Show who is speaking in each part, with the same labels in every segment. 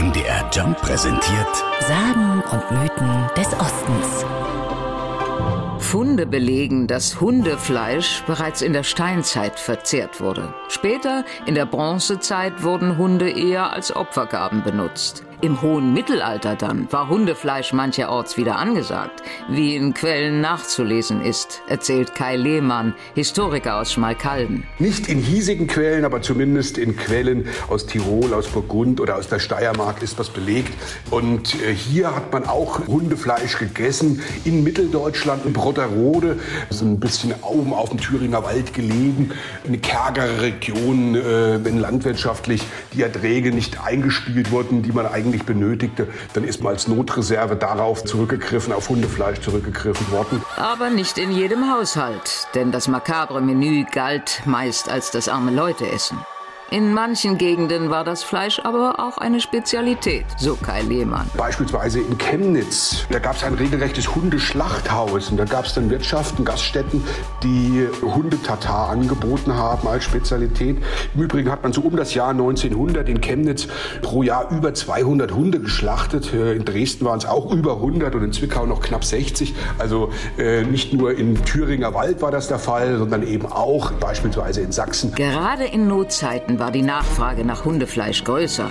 Speaker 1: MDR Jump präsentiert
Speaker 2: Sagen und Mythen des Ostens.
Speaker 3: Funde belegen, dass Hundefleisch bereits in der Steinzeit verzehrt wurde. Später, in der Bronzezeit, wurden Hunde eher als Opfergaben benutzt. Im hohen Mittelalter dann war Hundefleisch mancherorts wieder angesagt, wie in Quellen nachzulesen ist, erzählt Kai Lehmann, Historiker aus Schmalkalden.
Speaker 4: Nicht in hiesigen Quellen, aber zumindest in Quellen aus Tirol, aus Burgund oder aus der Steiermark ist was belegt. Und äh, hier hat man auch Hundefleisch gegessen in Mitteldeutschland, in Brotterode, so ein bisschen oben auf dem Thüringer Wald gelegen, eine kärgere Region, äh, wenn landwirtschaftlich die Erträge nicht eingespielt wurden, die man eigentlich eigentlich benötigte, dann ist man als Notreserve darauf zurückgegriffen, auf Hundefleisch zurückgegriffen worden.
Speaker 3: Aber nicht in jedem Haushalt, denn das makabre Menü galt meist als das arme Leute-Essen. In manchen Gegenden war das Fleisch aber auch eine Spezialität, so Kai Lehmann.
Speaker 4: Beispielsweise in Chemnitz, da gab es ein regelrechtes Hundeschlachthaus und da gab es dann Wirtschaften, Gaststätten, die Hundetatar angeboten haben als Spezialität. Im Übrigen hat man so um das Jahr 1900 in Chemnitz pro Jahr über 200 Hunde geschlachtet. Äh, in Dresden waren es auch über 100 und in Zwickau noch knapp 60. Also äh, nicht nur im Thüringer Wald war das der Fall, sondern eben auch beispielsweise in Sachsen.
Speaker 3: Gerade in Notzeiten war die Nachfrage nach Hundefleisch größer.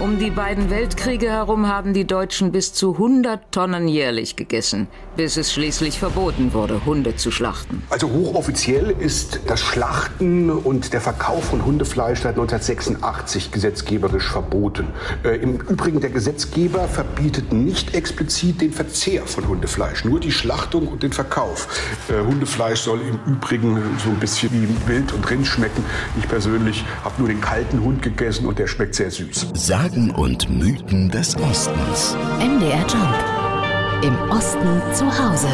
Speaker 3: Um die beiden Weltkriege herum haben die Deutschen bis zu 100 Tonnen jährlich gegessen, bis es schließlich verboten wurde, Hunde zu schlachten.
Speaker 4: Also hochoffiziell ist das Schlachten und der Verkauf von Hundefleisch seit 1986 gesetzgeberisch verboten. Äh, Im Übrigen, der Gesetzgeber verbietet nicht explizit den Verzehr von Hundefleisch, nur die Schlachtung und den Verkauf. Äh, Hundefleisch soll im Übrigen so ein bisschen wie Wild und Rind schmecken. Ich persönlich habe nur den kalten Hund gegessen und der schmeckt sehr süß.
Speaker 1: Sagen und Mythen des Ostens.
Speaker 2: MDR Jump. Im Osten zu Hause.